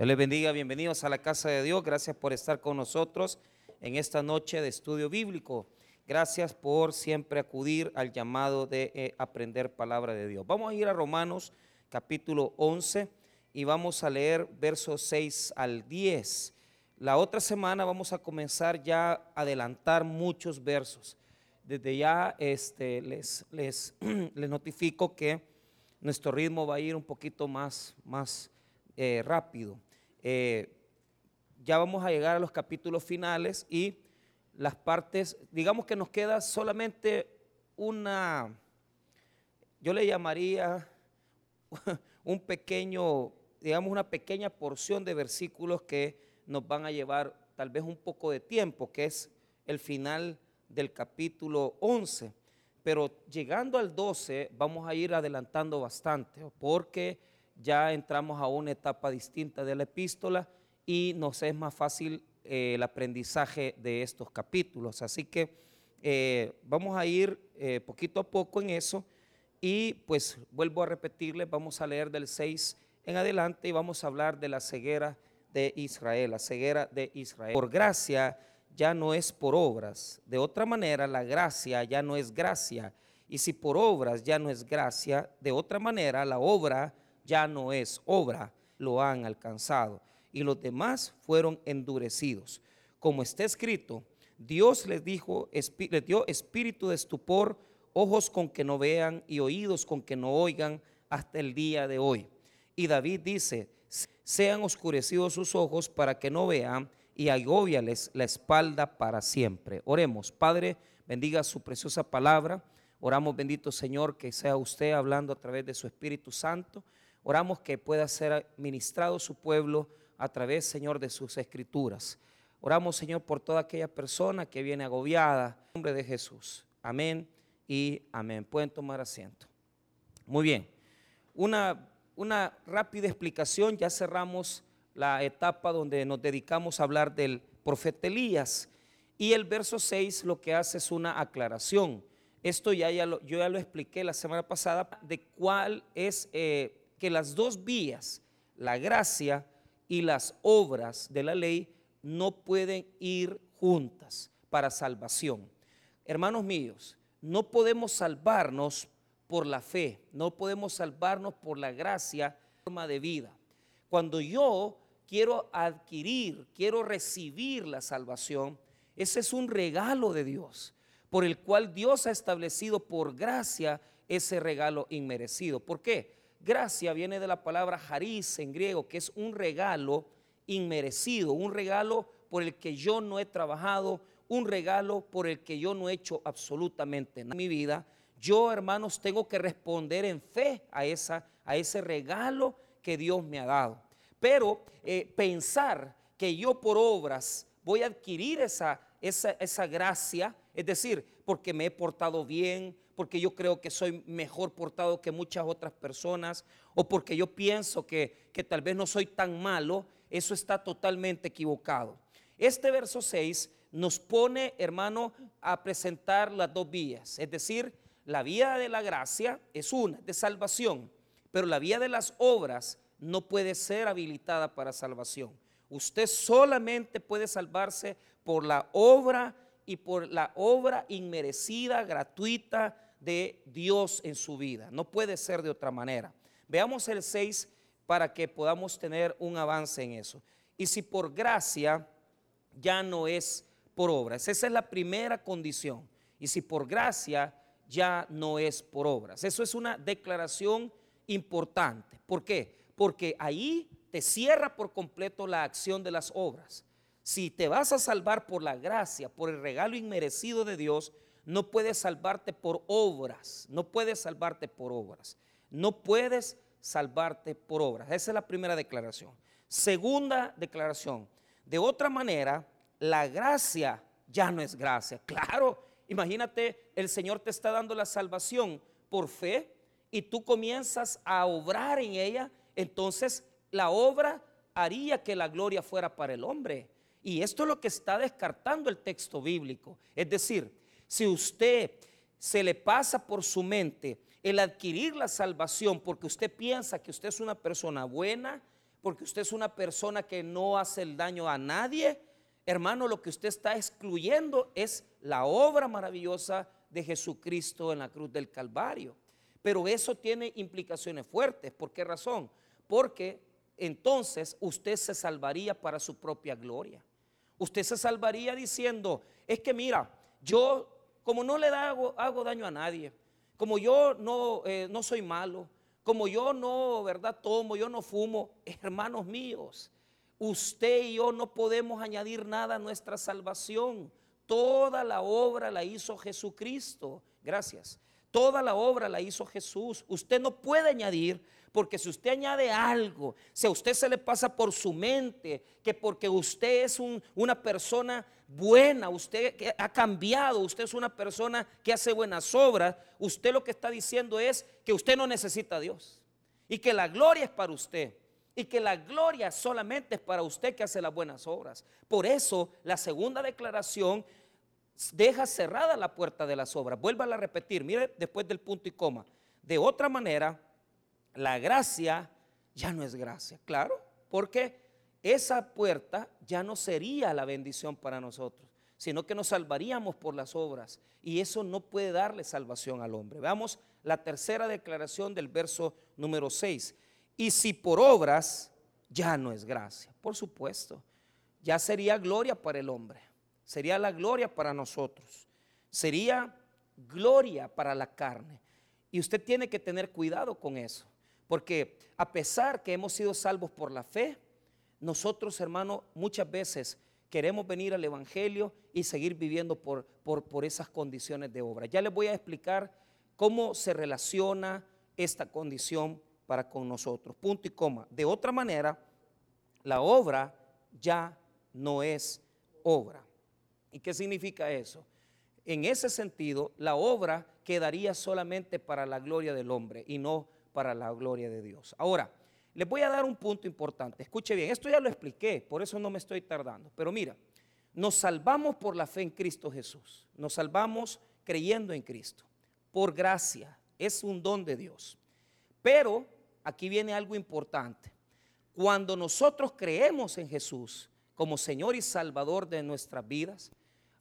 Dios les bendiga, bienvenidos a la casa de Dios. Gracias por estar con nosotros en esta noche de estudio bíblico. Gracias por siempre acudir al llamado de eh, aprender palabra de Dios. Vamos a ir a Romanos capítulo 11 y vamos a leer versos 6 al 10. La otra semana vamos a comenzar ya a adelantar muchos versos. Desde ya este, les, les, les notifico que nuestro ritmo va a ir un poquito más, más eh, rápido. Eh, ya vamos a llegar a los capítulos finales y las partes, digamos que nos queda solamente una, yo le llamaría un pequeño, digamos una pequeña porción de versículos que nos van a llevar tal vez un poco de tiempo, que es el final del capítulo 11 pero llegando al 12 vamos a ir adelantando bastante, porque ya entramos a una etapa distinta de la epístola y nos es más fácil eh, el aprendizaje de estos capítulos. Así que eh, vamos a ir eh, poquito a poco en eso y pues vuelvo a repetirles, vamos a leer del 6 en adelante y vamos a hablar de la ceguera de Israel, la ceguera de Israel. Por gracia ya no es por obras. De otra manera, la gracia ya no es gracia. Y si por obras ya no es gracia, de otra manera, la obra ya no es obra. Lo han alcanzado. Y los demás fueron endurecidos. Como está escrito, Dios les dijo, les dio espíritu de estupor, ojos con que no vean y oídos con que no oigan hasta el día de hoy. Y David dice, sean oscurecidos sus ojos para que no vean y agóbiales la espalda para siempre. Oremos, Padre, bendiga su preciosa palabra. Oramos, bendito Señor, que sea usted hablando a través de su Espíritu Santo. Oramos que pueda ser ministrado su pueblo a través, Señor, de sus escrituras. Oramos, Señor, por toda aquella persona que viene agobiada. En nombre de Jesús. Amén y amén. Pueden tomar asiento. Muy bien. Una, una rápida explicación. Ya cerramos la etapa donde nos dedicamos a hablar del profeta Elías. Y el verso 6 lo que hace es una aclaración. Esto ya, lo, yo ya lo expliqué la semana pasada de cuál es eh, que las dos vías, la gracia y las obras de la ley, no pueden ir juntas para salvación. Hermanos míos, no podemos salvarnos por la fe, no podemos salvarnos por la gracia, forma de vida. Cuando yo quiero adquirir, quiero recibir la salvación, ese es un regalo de Dios, por el cual Dios ha establecido por gracia ese regalo inmerecido. ¿Por qué? Gracia viene de la palabra haris en griego, que es un regalo inmerecido, un regalo por el que yo no he trabajado, un regalo por el que yo no he hecho absolutamente nada en mi vida. Yo, hermanos, tengo que responder en fe a, esa, a ese regalo que Dios me ha dado. Pero eh, pensar que yo por obras voy a adquirir esa, esa, esa gracia, es decir, porque me he portado bien, porque yo creo que soy mejor portado que muchas otras personas, o porque yo pienso que, que tal vez no soy tan malo, eso está totalmente equivocado. Este verso 6 nos pone, hermano, a presentar las dos vías, es decir, la vía de la gracia es una, de salvación, pero la vía de las obras no puede ser habilitada para salvación. Usted solamente puede salvarse por la obra y por la obra inmerecida, gratuita de Dios en su vida. No puede ser de otra manera. Veamos el 6 para que podamos tener un avance en eso. Y si por gracia ya no es por obras. Esa es la primera condición. Y si por gracia ya no es por obras. Eso es una declaración importante. ¿Por qué? porque ahí te cierra por completo la acción de las obras. Si te vas a salvar por la gracia, por el regalo inmerecido de Dios, no puedes salvarte por obras, no puedes salvarte por obras, no puedes salvarte por obras. Esa es la primera declaración. Segunda declaración, de otra manera, la gracia ya no es gracia. Claro, imagínate, el Señor te está dando la salvación por fe y tú comienzas a obrar en ella entonces la obra haría que la gloria fuera para el hombre. Y esto es lo que está descartando el texto bíblico. Es decir, si usted se le pasa por su mente el adquirir la salvación porque usted piensa que usted es una persona buena, porque usted es una persona que no hace el daño a nadie, hermano, lo que usted está excluyendo es la obra maravillosa de Jesucristo en la cruz del Calvario. Pero eso tiene implicaciones fuertes. ¿Por qué razón? Porque entonces usted se salvaría para su propia gloria. Usted se salvaría diciendo, es que mira, yo como no le hago, hago daño a nadie, como yo no, eh, no soy malo, como yo no, ¿verdad? Tomo, yo no fumo, hermanos míos, usted y yo no podemos añadir nada a nuestra salvación. Toda la obra la hizo Jesucristo. Gracias. Toda la obra la hizo Jesús. Usted no puede añadir, porque si usted añade algo, si a usted se le pasa por su mente que porque usted es una persona buena, usted ha cambiado, usted es una persona que hace buenas obras, usted lo que está diciendo es que usted no necesita a Dios y que la gloria es para usted y que la gloria solamente es para usted que hace las buenas obras. Por eso la segunda declaración deja cerrada la puerta de las obras. Vuelva a repetir, mire después del punto y coma. De otra manera, la gracia ya no es gracia, claro, porque esa puerta ya no sería la bendición para nosotros, sino que nos salvaríamos por las obras. Y eso no puede darle salvación al hombre. Veamos la tercera declaración del verso número 6. Y si por obras, ya no es gracia. Por supuesto, ya sería gloria para el hombre sería la gloria para nosotros, sería gloria para la carne. Y usted tiene que tener cuidado con eso, porque a pesar que hemos sido salvos por la fe, nosotros, hermano, muchas veces queremos venir al Evangelio y seguir viviendo por, por, por esas condiciones de obra. Ya les voy a explicar cómo se relaciona esta condición para con nosotros. Punto y coma. De otra manera, la obra ya no es obra. ¿Y qué significa eso? En ese sentido, la obra quedaría solamente para la gloria del hombre y no para la gloria de Dios. Ahora, les voy a dar un punto importante. Escuche bien, esto ya lo expliqué, por eso no me estoy tardando. Pero mira, nos salvamos por la fe en Cristo Jesús. Nos salvamos creyendo en Cristo. Por gracia. Es un don de Dios. Pero aquí viene algo importante. Cuando nosotros creemos en Jesús como Señor y Salvador de nuestras vidas,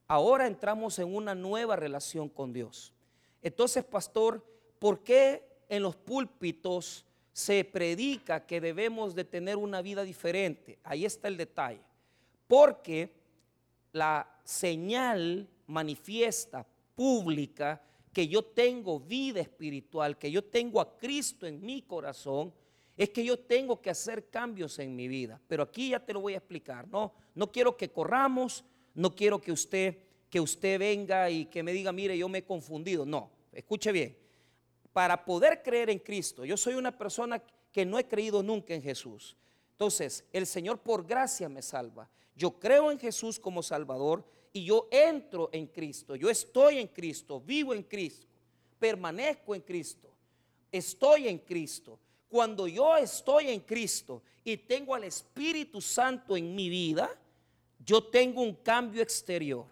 ahora entramos en una nueva relación con Dios. Entonces, pastor, ¿por qué en los púlpitos se predica que debemos de tener una vida diferente? Ahí está el detalle. Porque la señal manifiesta, pública, que yo tengo vida espiritual, que yo tengo a Cristo en mi corazón, es que yo tengo que hacer cambios en mi vida. Pero aquí ya te lo voy a explicar. No, no quiero que corramos, no quiero que usted, que usted venga y que me diga, mire, yo me he confundido. No, escuche bien. Para poder creer en Cristo, yo soy una persona que no he creído nunca en Jesús. Entonces, el Señor por gracia me salva. Yo creo en Jesús como Salvador y yo entro en Cristo. Yo estoy en Cristo, vivo en Cristo, permanezco en Cristo, estoy en Cristo. Cuando yo estoy en Cristo y tengo al Espíritu Santo en mi vida, yo tengo un cambio exterior.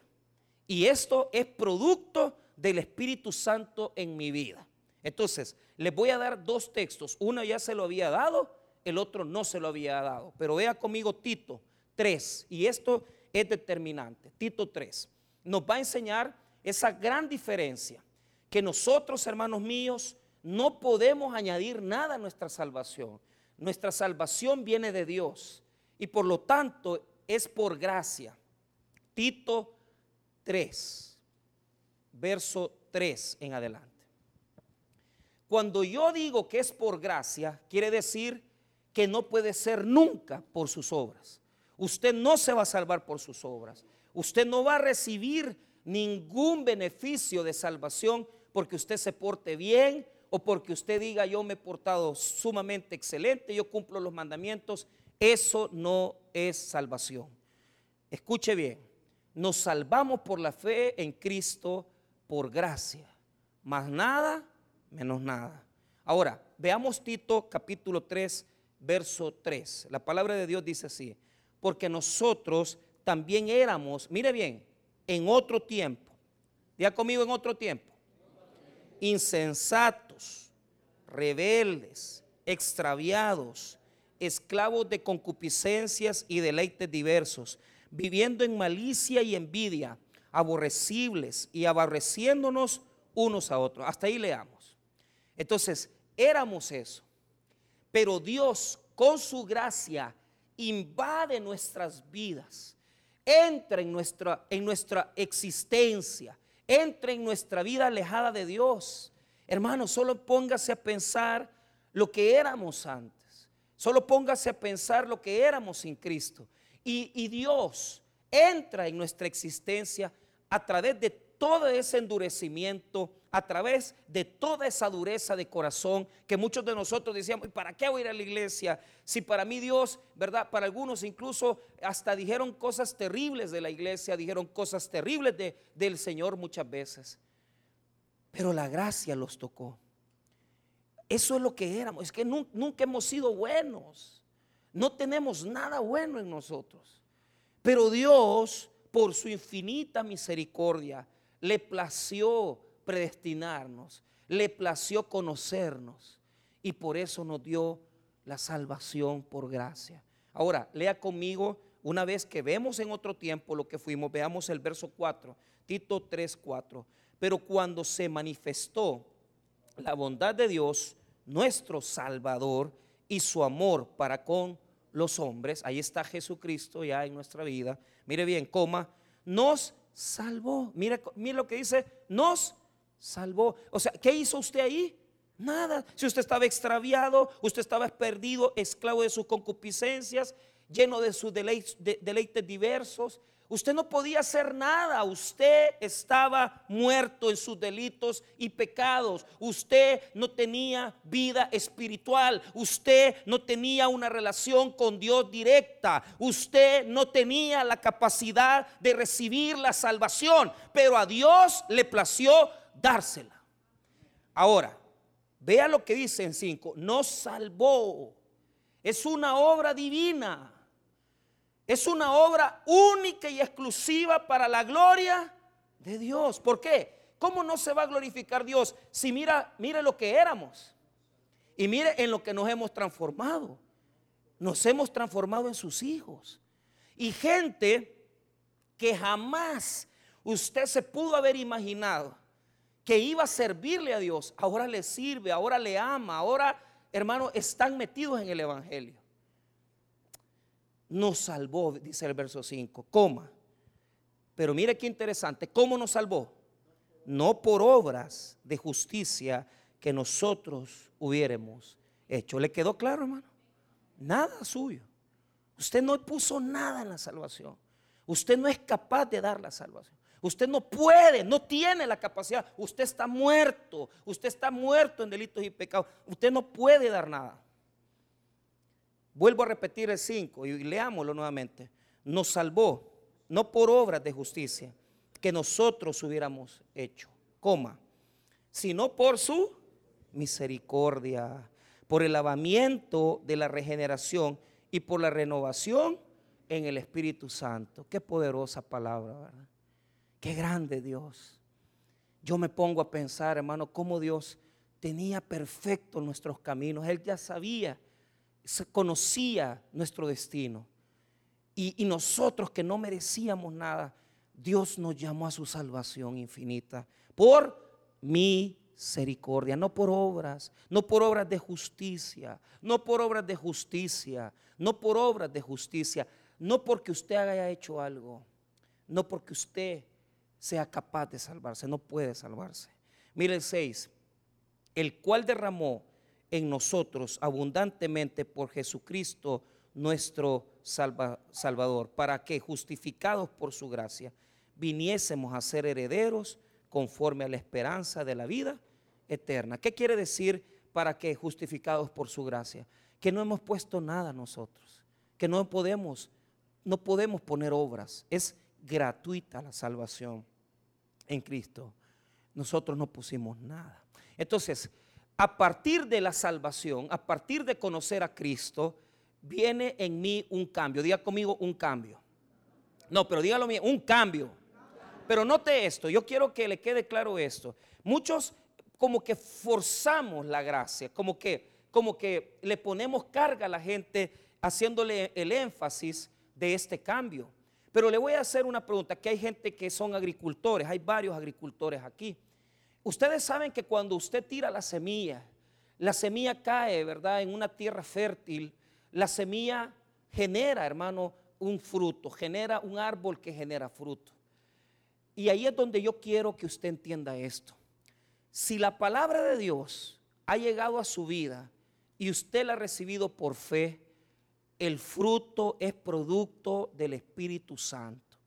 Y esto es producto del Espíritu Santo en mi vida. Entonces, les voy a dar dos textos. Uno ya se lo había dado, el otro no se lo había dado. Pero vea conmigo Tito 3. Y esto es determinante. Tito 3. Nos va a enseñar esa gran diferencia. Que nosotros, hermanos míos, no podemos añadir nada a nuestra salvación. Nuestra salvación viene de Dios. Y por lo tanto, es por gracia. Tito 3, verso 3 en adelante. Cuando yo digo que es por gracia, quiere decir que no puede ser nunca por sus obras. Usted no se va a salvar por sus obras. Usted no va a recibir ningún beneficio de salvación porque usted se porte bien o porque usted diga yo me he portado sumamente excelente, yo cumplo los mandamientos. Eso no es salvación. Escuche bien, nos salvamos por la fe en Cristo por gracia, más nada, menos nada. Ahora, veamos Tito capítulo 3, verso 3. La palabra de Dios dice así, porque nosotros también éramos, mire bien, en otro tiempo, ya conmigo en otro tiempo, insensatos, rebeldes, extraviados, esclavos de concupiscencias y deleites diversos, viviendo en malicia y envidia, aborrecibles y aborreciéndonos unos a otros. Hasta ahí leamos. Entonces, éramos eso. Pero Dios, con su gracia, invade nuestras vidas, entra en nuestra, en nuestra existencia, entra en nuestra vida alejada de Dios. Hermano, solo póngase a pensar lo que éramos antes. Solo póngase a pensar lo que éramos sin Cristo. Y, y Dios entra en nuestra existencia a través de todo ese endurecimiento, a través de toda esa dureza de corazón que muchos de nosotros decíamos, ¿para qué voy a ir a la iglesia? Si para mí Dios, ¿verdad? Para algunos incluso hasta dijeron cosas terribles de la iglesia, dijeron cosas terribles del Señor muchas veces. Pero la gracia los tocó. Eso es lo que éramos. Es que nunca hemos sido buenos. No tenemos nada bueno en nosotros. Pero Dios, por su infinita misericordia, le plació predestinarnos, le plació conocernos y por eso nos dio la salvación por gracia. Ahora, lea conmigo una vez que vemos en otro tiempo lo que fuimos, veamos el verso 4, Tito 3, 4. Pero cuando se manifestó la bondad de Dios, nuestro Salvador, y su amor para con los hombres, ahí está Jesucristo ya en nuestra vida, mire bien, coma, nos salvó. Mire, mire lo que dice, nos salvó. O sea, ¿qué hizo usted ahí? Nada. Si usted estaba extraviado, usted estaba perdido, esclavo de sus concupiscencias, lleno de sus deleites, deleites diversos, Usted no podía hacer nada. Usted estaba muerto en sus delitos y pecados. Usted no tenía vida espiritual. Usted no tenía una relación con Dios directa. Usted no tenía la capacidad de recibir la salvación. Pero a Dios le plació dársela. Ahora, vea lo que dice en 5. Nos salvó. Es una obra divina. Es una obra única y exclusiva para la gloria de Dios. ¿Por qué? ¿Cómo no se va a glorificar Dios si mira, mire lo que éramos? Y mire en lo que nos hemos transformado. Nos hemos transformado en sus hijos. Y gente que jamás usted se pudo haber imaginado que iba a servirle a Dios, ahora le sirve, ahora le ama, ahora, hermano, están metidos en el Evangelio nos salvó, dice el verso 5, coma. Pero mire qué interesante, ¿cómo nos salvó? No por obras de justicia que nosotros hubiéramos hecho. ¿Le quedó claro, hermano? Nada suyo. Usted no puso nada en la salvación. Usted no es capaz de dar la salvación. Usted no puede, no tiene la capacidad. Usted está muerto. Usted está muerto en delitos y pecados. Usted no puede dar nada. Vuelvo a repetir el 5 y leámoslo nuevamente. Nos salvó, no por obras de justicia que nosotros hubiéramos hecho, coma, sino por su misericordia, por el lavamiento de la regeneración y por la renovación en el Espíritu Santo. Qué poderosa palabra, ¿verdad? Qué grande Dios. Yo me pongo a pensar, hermano, cómo Dios tenía perfecto nuestros caminos. Él ya sabía conocía nuestro destino. Y, nosotros que no merecíamos nada, Dios nos llamó a su salvación infinita por misericordia, no por obras, no por obras de justicia, no por obras de justicia, no por obras de justicia, no porque usted haya hecho algo, no porque usted sea capaz de salvarse, no puede salvarse. Mire el 6, el cual derramó en nosotros abundantemente por Jesucristo nuestro Salvador, para que, justificados por su gracia, viniésemos a ser herederos conforme a la esperanza de la vida eterna. ¿Qué quiere decir para que, justificados por su gracia? Que no hemos puesto nada nosotros, que no podemos, no podemos poner obras, es gratuita la salvación en Cristo. Nosotros no pusimos nada. Entonces, a partir de la salvación, a partir de conocer a Cristo, viene en mí un cambio. Diga conmigo un cambio. No, pero dígalo bien, un cambio. Pero note esto, yo quiero que le quede claro esto. Muchos como que forzamos la gracia, como que como que le ponemos carga a la gente haciéndole el énfasis de este cambio. Pero le voy a hacer una pregunta, que hay gente que son agricultores, hay varios agricultores aquí. Ustedes saben que cuando usted tira la semilla, la semilla cae, ¿verdad?, en una tierra fértil, la semilla genera, hermano, un fruto, genera un árbol que genera fruto. Y ahí es donde yo quiero que usted entienda esto. Si la palabra de Dios ha llegado a su vida y usted la ha recibido por fe, el fruto es producto del Espíritu Santo.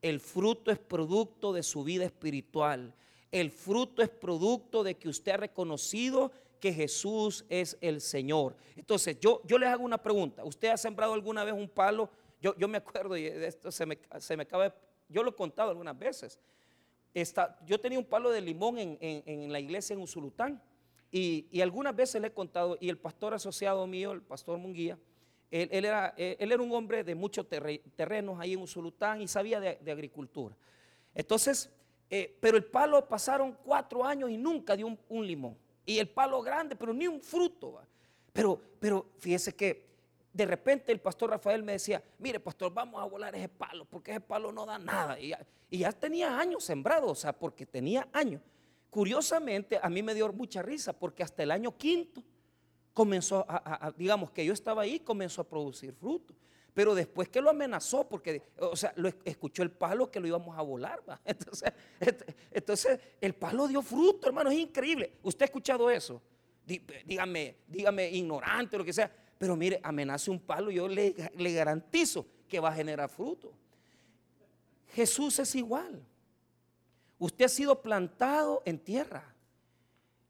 El fruto es producto de su vida espiritual. El fruto es producto de que usted ha reconocido que Jesús es el Señor. Entonces, yo, yo les hago una pregunta. ¿Usted ha sembrado alguna vez un palo? Yo, yo me acuerdo, y esto se me, se me acaba, yo lo he contado algunas veces. yo tenía un palo de limón en, la iglesia en Usulután. Y, y, algunas veces le he contado, y el pastor asociado mío, el pastor Munguía, él, era, él era, un hombre de muchos terrenos ahí en Usulután y sabía de, agricultura. Entonces, eh, pero el palo pasaron cuatro años y nunca dio un limón y el palo grande, pero ni un fruto. Pero, pero fíjese que de repente el pastor Rafael me decía, mire pastor, vamos a volar ese palo, porque ese palo no da nada. Y ya, tenía años sembrado, o sea, porque tenía años. Curiosamente, a mí me dio mucha risa, porque hasta el año quinto comenzó a digamos que yo estaba ahí, comenzó a producir fruto. Pero después que lo amenazó, porque, o sea, lo escuchó el palo que lo íbamos a volar. Entonces, entonces, el palo dio fruto, hermano, es increíble. ¿Usted ha escuchado eso? Dígame, dígame ignorante, lo que sea. Pero mire, amenace un palo, yo le, le garantizo que va a generar fruto. Jesús es igual. Usted ha sido plantado en tierra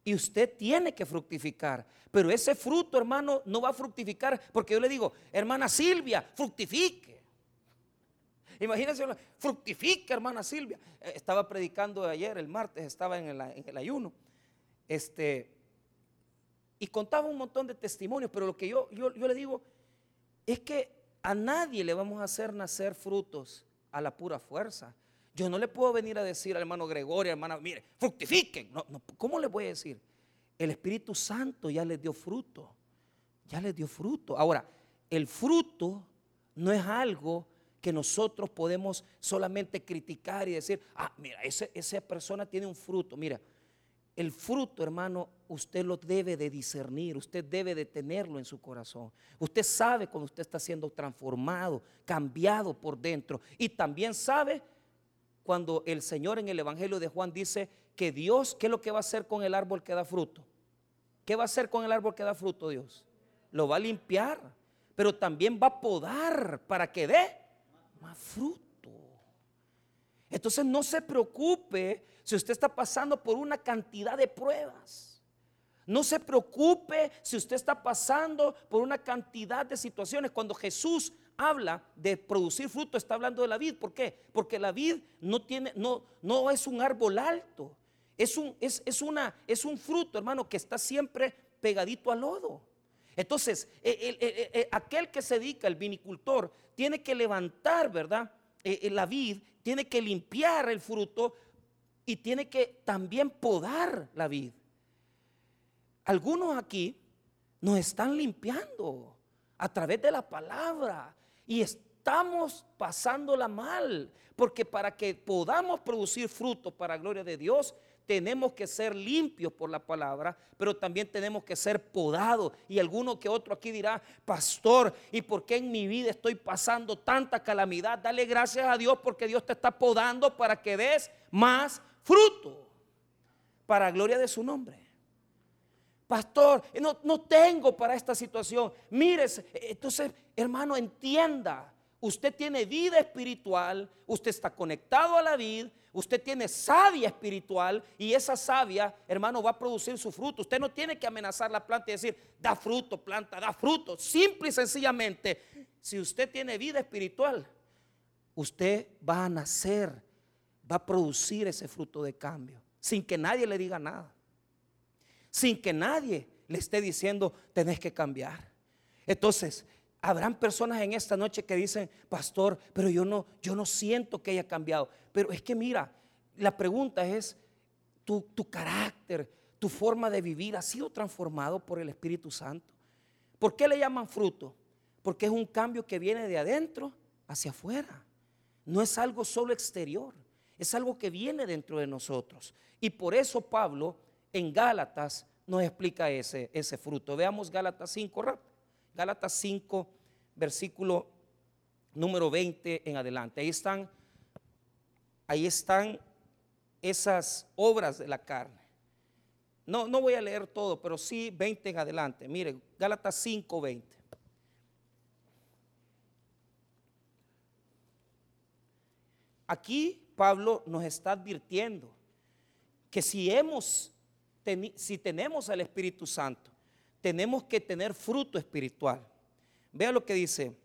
y usted tiene que fructificar. Pero ese fruto, hermano, no va a fructificar porque yo le digo, hermana Silvia, fructifique. Imagínense, fructifique, hermana Silvia. Eh, estaba predicando ayer, el martes, estaba en el, ayuno. Este, y contaba un montón de testimonios, pero lo que yo, yo, yo le digo es que a nadie le vamos a hacer nacer frutos a la pura fuerza. Yo no le puedo venir a decir al hermano Gregorio, hermana, mire, fructifiquen. No, ¿Cómo le voy a decir? El Espíritu Santo ya les dio fruto. Ya les dio fruto. Ahora, el fruto no es algo que nosotros podemos solamente criticar y decir, ah, mira, esa persona tiene un fruto. Mira, el fruto, hermano, usted lo debe de discernir, usted debe de tenerlo en su corazón. Usted sabe cuando usted está siendo transformado, cambiado por dentro. Y también sabe cuando el Señor en el Evangelio de Juan dice que Dios, ¿qué es lo que va a hacer con el árbol que da fruto? ¿Qué va a hacer con el árbol que da fruto Dios? Lo va a limpiar, pero también va a podar para que dé más fruto. Entonces no se preocupe si usted está pasando por una cantidad de pruebas. No se preocupe si usted está pasando por una cantidad de situaciones. Cuando Jesús habla de producir fruto, está hablando de la vid. ¿Por qué? Porque la vid no, tiene, no, no es un árbol alto. Es un, es, una, es un fruto, hermano, que está siempre pegadito al lodo. Entonces, aquel que se dedica, el vinicultor, tiene que levantar, ¿verdad? la vid, tiene que limpiar el fruto y tiene que también podar la vid. Algunos aquí nos están limpiando a través de la palabra, y estamos pasándola mal, porque para que podamos producir fruto para la gloria de Dios, tenemos que ser limpios por la palabra, pero también tenemos que ser podados. Y alguno que otro aquí dirá, pastor, ¿y por qué en mi vida estoy pasando tanta calamidad? Dale gracias a Dios porque Dios te está podando para que des más fruto, para gloria de su nombre. Pastor, no, no tengo para esta situación. Mire, entonces, hermano, entienda. Usted tiene vida espiritual, usted está conectado a la vida, usted tiene savia espiritual y esa savia, hermano, va a producir su fruto. Usted no tiene que amenazar la planta y decir, da fruto, planta, da fruto. Simple y sencillamente, si usted tiene vida espiritual, usted va a nacer, va a producir ese fruto de cambio, sin que nadie le diga nada sin que nadie le esté diciendo, tenés que cambiar. Entonces, habrán personas en esta noche que dicen, pastor, pero yo no, yo no siento que haya cambiado. Pero es que mira, la pregunta es tu, tu carácter, tu forma de vivir ha sido transformado por el Espíritu Santo. ¿Por qué le llaman fruto? Porque es un cambio que viene de adentro hacia afuera. No es algo solo exterior, es algo que viene dentro de nosotros. Y por eso Pablo en Gálatas nos explica ese, ese fruto. Veamos Gálatas 5, Gálatas 5, versículo número 20 en adelante. Ahí están, ahí están esas obras de la carne. No, no voy a leer todo, pero sí 20 en adelante. Mire, Gálatas 5, 20. Aquí Pablo nos está advirtiendo que si hemos, si tenemos al Espíritu Santo, tenemos que tener fruto espiritual. Vea lo que dice,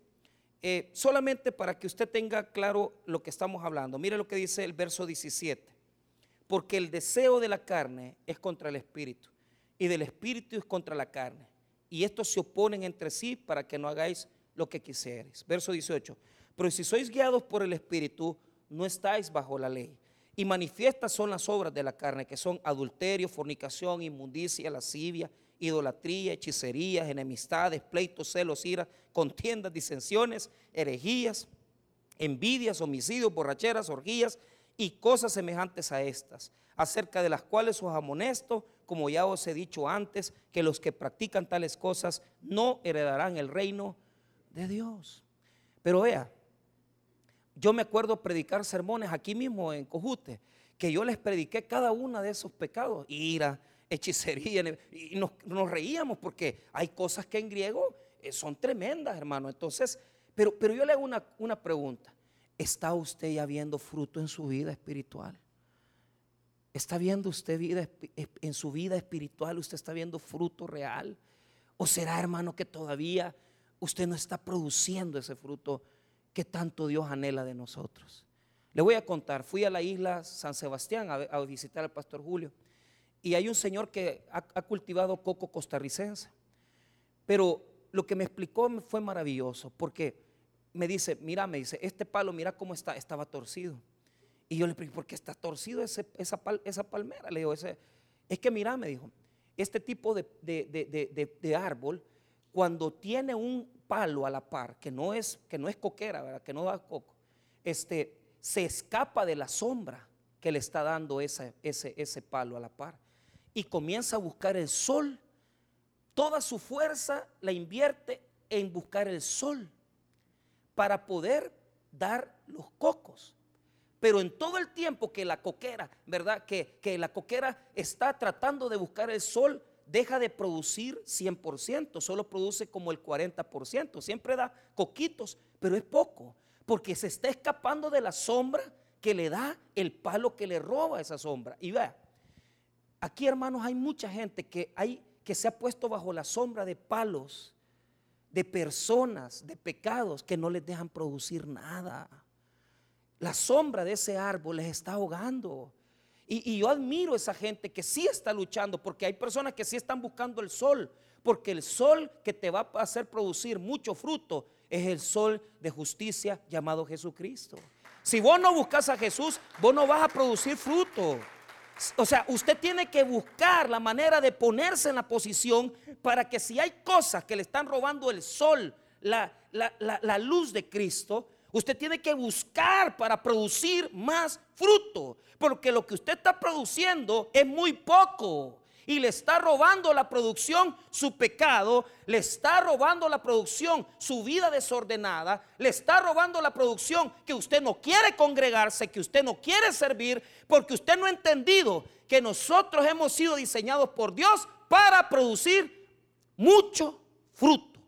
eh, solamente para que usted tenga claro lo que estamos hablando. Mire lo que dice el verso 17. Porque el deseo de la carne es contra el espíritu y del espíritu es contra la carne. Y estos se oponen entre sí para que no hagáis lo que quisierais. Verso 18. Pero si sois guiados por el espíritu, no estáis bajo la ley. Y manifiestas son las obras de la carne, que son adulterio, fornicación, inmundicia, lascivia, idolatría, hechicerías, enemistades, pleitos, celos, ira, contiendas, disensiones, herejías, envidias, homicidios, borracheras, orgías y cosas semejantes a estas, acerca de las cuales os amonesto, como ya os he dicho antes, que los que practican tales cosas no heredarán el reino de Dios. Pero vea, yo me acuerdo predicar sermones aquí mismo en Cojute, que yo les prediqué cada uno de esos pecados, ira, hechicería, y nos, reíamos porque hay cosas que en griego eh, son tremendas, hermano. Entonces, pero, pero yo le hago una, una pregunta. ¿Está usted ya viendo fruto en su vida espiritual? ¿Está viendo usted vida en su vida espiritual? ¿Usted está viendo fruto real? ¿O será, hermano, que todavía usted no está produciendo ese fruto que tanto Dios anhela de nosotros? Le voy a contar, fui a la isla San Sebastián a, visitar al pastor Julio y hay un señor que ha, cultivado coco costarricense. Pero lo que me explicó fue maravilloso porque me dice, mira, me dice, este palo, mira cómo está, estaba torcido. Y yo le pregunté, ¿por qué está torcido esa, palmera? Le digo, es que mira, me dijo, este tipo de, árbol, cuando tiene un palo a la par, que no es, que no es coquera, ¿verdad? que no da coco, este, se escapa de la sombra que le está dando ese, ese, ese palo a la par y comienza a buscar el sol. Toda su fuerza la invierte en buscar el sol para poder dar los cocos. Pero en todo el tiempo que la coquera, ¿verdad? Que, que la coquera está tratando de buscar el sol, deja de producir 100%, solo produce como el 40%. Siempre da coquitos, pero es poco, porque se está escapando de la sombra que le da el palo que le roba esa sombra. Y vea, aquí hermanos hay mucha gente que, hay, que se ha puesto bajo la sombra de palos de personas, de pecados que no les dejan producir nada. La sombra de ese árbol les está ahogando. Y, yo admiro a esa gente que sí está luchando, porque hay personas que sí están buscando el sol, porque el sol que te va a hacer producir mucho fruto es el sol de justicia llamado Jesucristo. Si vos no buscas a Jesús, vos no vas a producir fruto. O sea, usted tiene que buscar la manera de ponerse en la posición para que si hay cosas que le están robando el sol, la, la, luz de Cristo, usted tiene que buscar para producir más fruto. Porque lo que usted está produciendo es muy poco y le está robando la producción su pecado, le está robando la producción su vida desordenada, le está robando la producción que usted no quiere congregarse, que usted no quiere servir, porque usted no ha entendido que nosotros hemos sido diseñados por Dios para producir mucho fruto.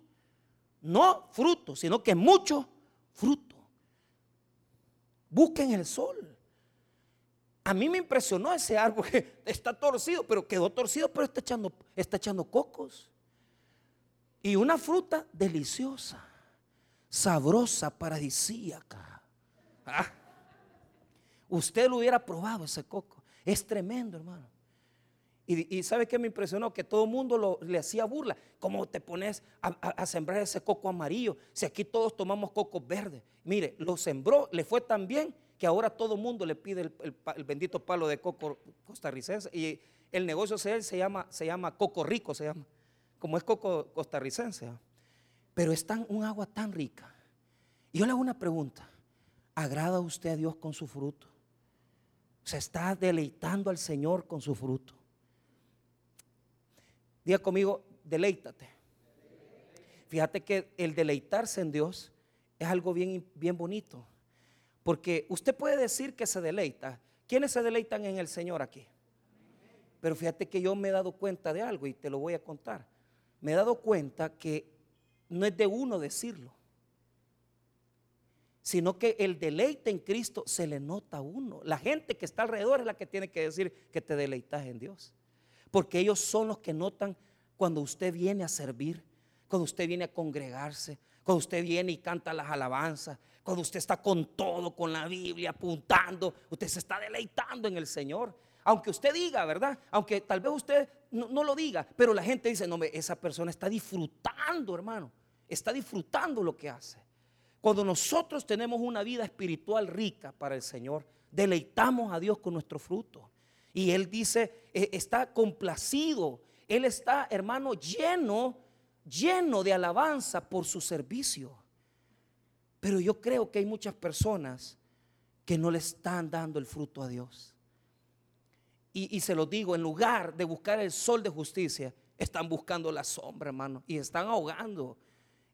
No fruto, sino que mucho fruto. Busquen el sol. A mí me impresionó ese árbol que está torcido, pero quedó torcido, pero está echando, está echando cocos. Y una fruta deliciosa, sabrosa, paradisíaca. Ah, usted lo hubiera probado ese coco. Es tremendo, hermano. Y, ¿sabe qué me impresionó? Que todo el mundo le hacía burla. ¿Cómo te pones a, sembrar ese coco amarillo? Si aquí todos tomamos cocos verdes. Mire, lo sembró, le fue tan bien que ahora todo el mundo le pide el, bendito palo de coco costarricense. Y El negocio se llama, se llama Coco Rico, se llama, como es Coco costarricense. Pero es un agua tan rica. Y yo le hago una pregunta. ¿Agrada usted a Dios con su fruto? ¿Se está deleitando al Señor con su fruto? Diga conmigo, deleítate. Fíjate que el deleitarse en Dios es algo bien, bien bonito. Porque usted puede decir que se deleita. ¿Quiénes se deleitan en el Señor aquí? Pero fíjate que yo me he dado cuenta de algo y te lo voy a contar. Me he dado cuenta que no es de uno decirlo, sino que el deleite en Cristo se le nota a uno. La gente que está alrededor es la que tiene que decir que te deleitas en Dios. Porque ellos son los que notan cuando usted viene a servir, cuando usted viene a congregarse, cuando usted viene y canta las alabanzas, cuando usted está con todo, con la Biblia, apuntando, usted se está deleitando en el Señor. Aunque usted diga, ¿verdad? Aunque tal vez usted no, lo diga, pero la gente dice, no, esa persona está disfrutando, hermano, está disfrutando lo que hace. Cuando nosotros tenemos una vida espiritual rica para el Señor, deleitamos a Dios con nuestro fruto. Y Él dice, eh, está complacido, Él está, hermano, lleno lleno de alabanza por su servicio. Pero yo creo que hay muchas personas que no le están dando el fruto a Dios. Y, se lo digo, en lugar de buscar el sol de justicia, están buscando la sombra, hermano, y están ahogando.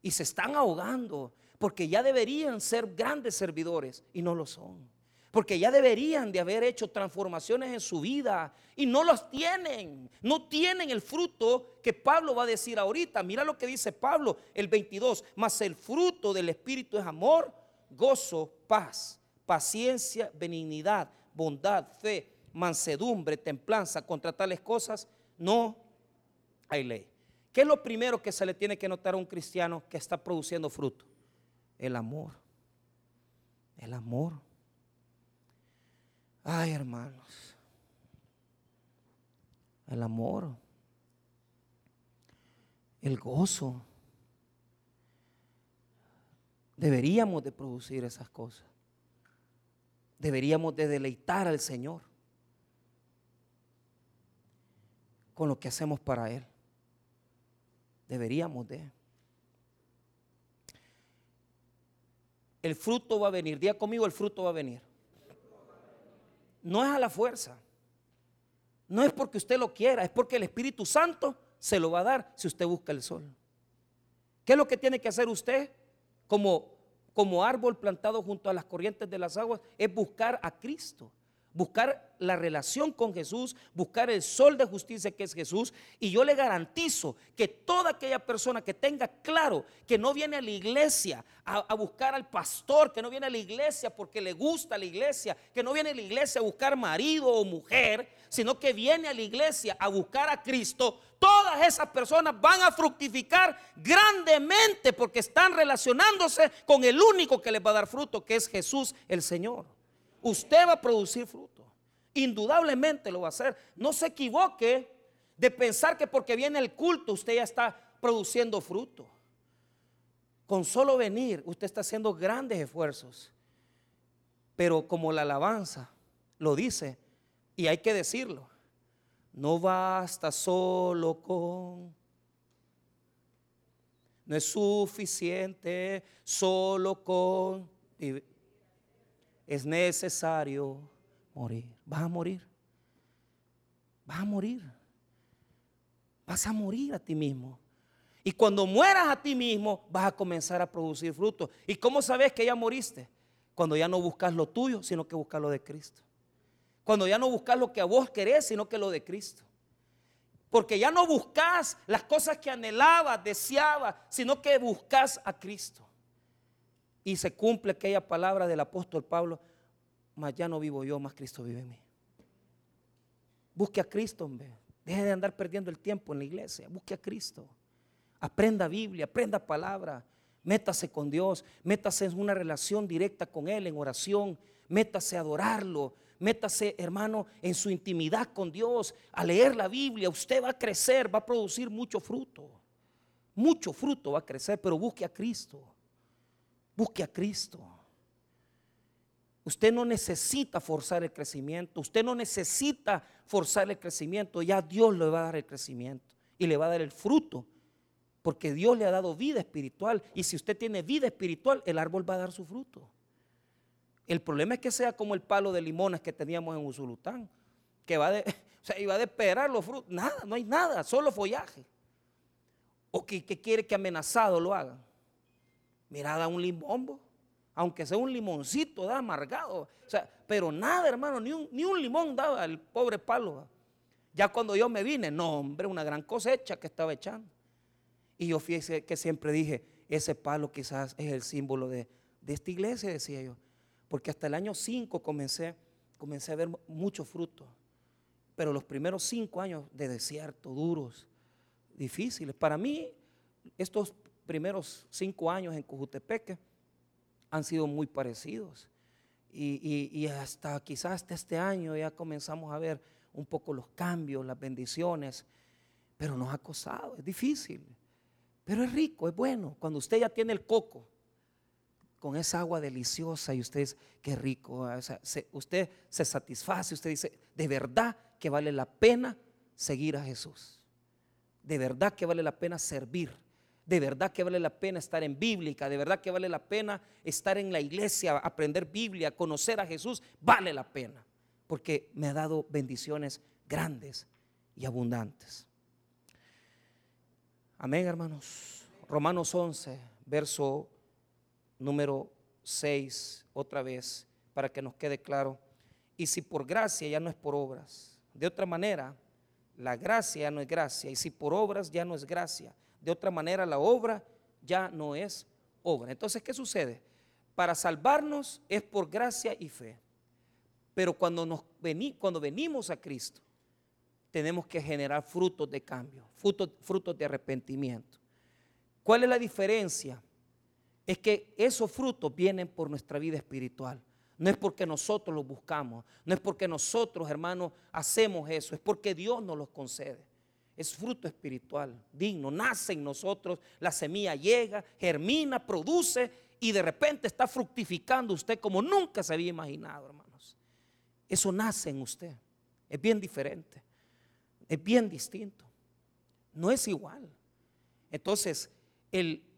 Y se están ahogando, porque ya deberían ser grandes servidores y no lo son porque ya deberían de haber hecho transformaciones en su vida y no los tienen, no tienen el fruto que Pablo va a decir ahorita. Mira lo que dice Pablo, el 22, mas el fruto del Espíritu es amor, gozo, paz, paciencia, benignidad, bondad, fe, mansedumbre, templanza, contra tales cosas no hay ley. ¿Qué es lo primero que se le tiene que notar a un cristiano que está produciendo fruto? El amor. El amor. Ay, hermanos, el amor, el gozo. Deberíamos de producir esas cosas. Deberíamos de deleitar al Señor con lo que hacemos para Él. Deberíamos de. El fruto va a venir. Día conmigo, el fruto va a venir no es a la fuerza. No es porque usted lo quiera, es porque el Espíritu Santo se lo va a dar si usted busca el sol. ¿Qué es lo que tiene que hacer usted como, como árbol plantado junto a las corrientes de las aguas? Es buscar a Cristo buscar la relación con Jesús, buscar el sol de justicia que es Jesús. Y yo le garantizo que toda aquella persona que tenga claro que no viene a la iglesia a, buscar al pastor, que no viene a la iglesia porque le gusta la iglesia, que no viene a la iglesia a buscar marido o mujer, sino que viene a la iglesia a buscar a Cristo, todas esas personas van a fructificar grandemente porque están relacionándose con el único que les va a dar fruto, que es Jesús el Señor usted va a producir fruto. Indudablemente lo va a hacer. No se equivoque de pensar que porque viene el culto usted ya está produciendo fruto. Con solo venir usted está haciendo grandes esfuerzos. Pero como la alabanza lo dice, y hay que decirlo, no basta solo con... No es suficiente solo con es necesario morir. Vas a morir. Vas a morir. Vas a morir a ti mismo. Y cuando mueras a ti mismo, vas a comenzar a producir frutos. ¿Y cómo sabes que ya moriste? Cuando ya no buscas lo tuyo, sino que buscas lo de Cristo. Cuando ya no buscas lo que a vos querés, sino que lo de Cristo. Porque ya no buscas las cosas que anhelabas, deseabas, sino que buscas a Cristo. Y se cumple aquella palabra del apóstol Pablo, mas ya no vivo yo, más Cristo vive en mí. Busque a Cristo, hombre. Deje de andar perdiendo el tiempo en la iglesia. Busque a Cristo. Aprenda Biblia, aprenda palabra. Métase con Dios. Métase en una relación directa con Él, en oración. Métase a adorarlo. Métase, hermano, en su intimidad con Dios, a leer la Biblia. Usted va a crecer, va a producir mucho fruto. Mucho fruto va a crecer, pero busque a Cristo. Busque a Cristo. Usted no necesita forzar el crecimiento, usted no necesita forzar el crecimiento, ya Dios le va a dar el crecimiento y le va a dar el fruto, porque Dios le ha dado vida espiritual y si usted tiene vida espiritual, el árbol va a dar su fruto. El problema es que sea como el palo de limones que teníamos en Usulután, que va o sea, iba a esperar los frutos, nada, no hay nada, solo follaje. O que, quiere que amenazado lo hagan. Mira, da un limón, aunque sea un limoncito, da amargado. O sea, pero nada, hermano, ni un, ni un limón daba el pobre palo. Ya cuando yo me vine, no, hombre, una gran cosecha que estaba echando. Y yo fíjese que siempre dije, ese palo quizás es el símbolo de, de esta iglesia, decía yo. Porque hasta el año 5 comencé, comencé a ver mucho fruto. Pero los primeros cinco años de desierto, duros, difíciles. Para mí, estos primeros cinco años en Cojutepeque han sido muy parecidos. Y, hasta quizás hasta este año ya comenzamos a ver un poco los cambios, las bendiciones, pero nos ha costado, es difícil, pero es rico, es bueno. Cuando usted ya tiene el coco con esa agua deliciosa y usted dice, qué rico, usted se satisface, usted dice, de verdad que vale la pena seguir a Jesús, de verdad que vale la pena servir de verdad que vale la pena estar en bíblica, de verdad que vale la pena estar en la iglesia, aprender Biblia, conocer a Jesús, vale la pena, porque me ha dado bendiciones grandes y abundantes. Amén, hermanos. Romanos 11, verso número 6, otra vez, para que nos quede claro. Y si por gracia ya no es por obras, de otra manera, la gracia ya no es gracia, y si por obras ya no es gracia de otra manera la obra ya no es obra. Entonces, ¿qué sucede? Para salvarnos es por gracia y fe. Pero cuando, nos cuando venimos a Cristo, tenemos que generar frutos de cambio, frutos, frutos de arrepentimiento. ¿Cuál es la diferencia? Es que esos frutos vienen por nuestra vida espiritual. No es porque nosotros los buscamos, no es porque nosotros, hermanos, hacemos eso, es porque Dios nos los concede es fruto espiritual, digno, nace en nosotros, la semilla llega, germina, produce y de repente está fructificando usted como nunca se había imaginado, hermanos. Eso nace en usted, es bien diferente, es bien distinto, no es igual. Entonces,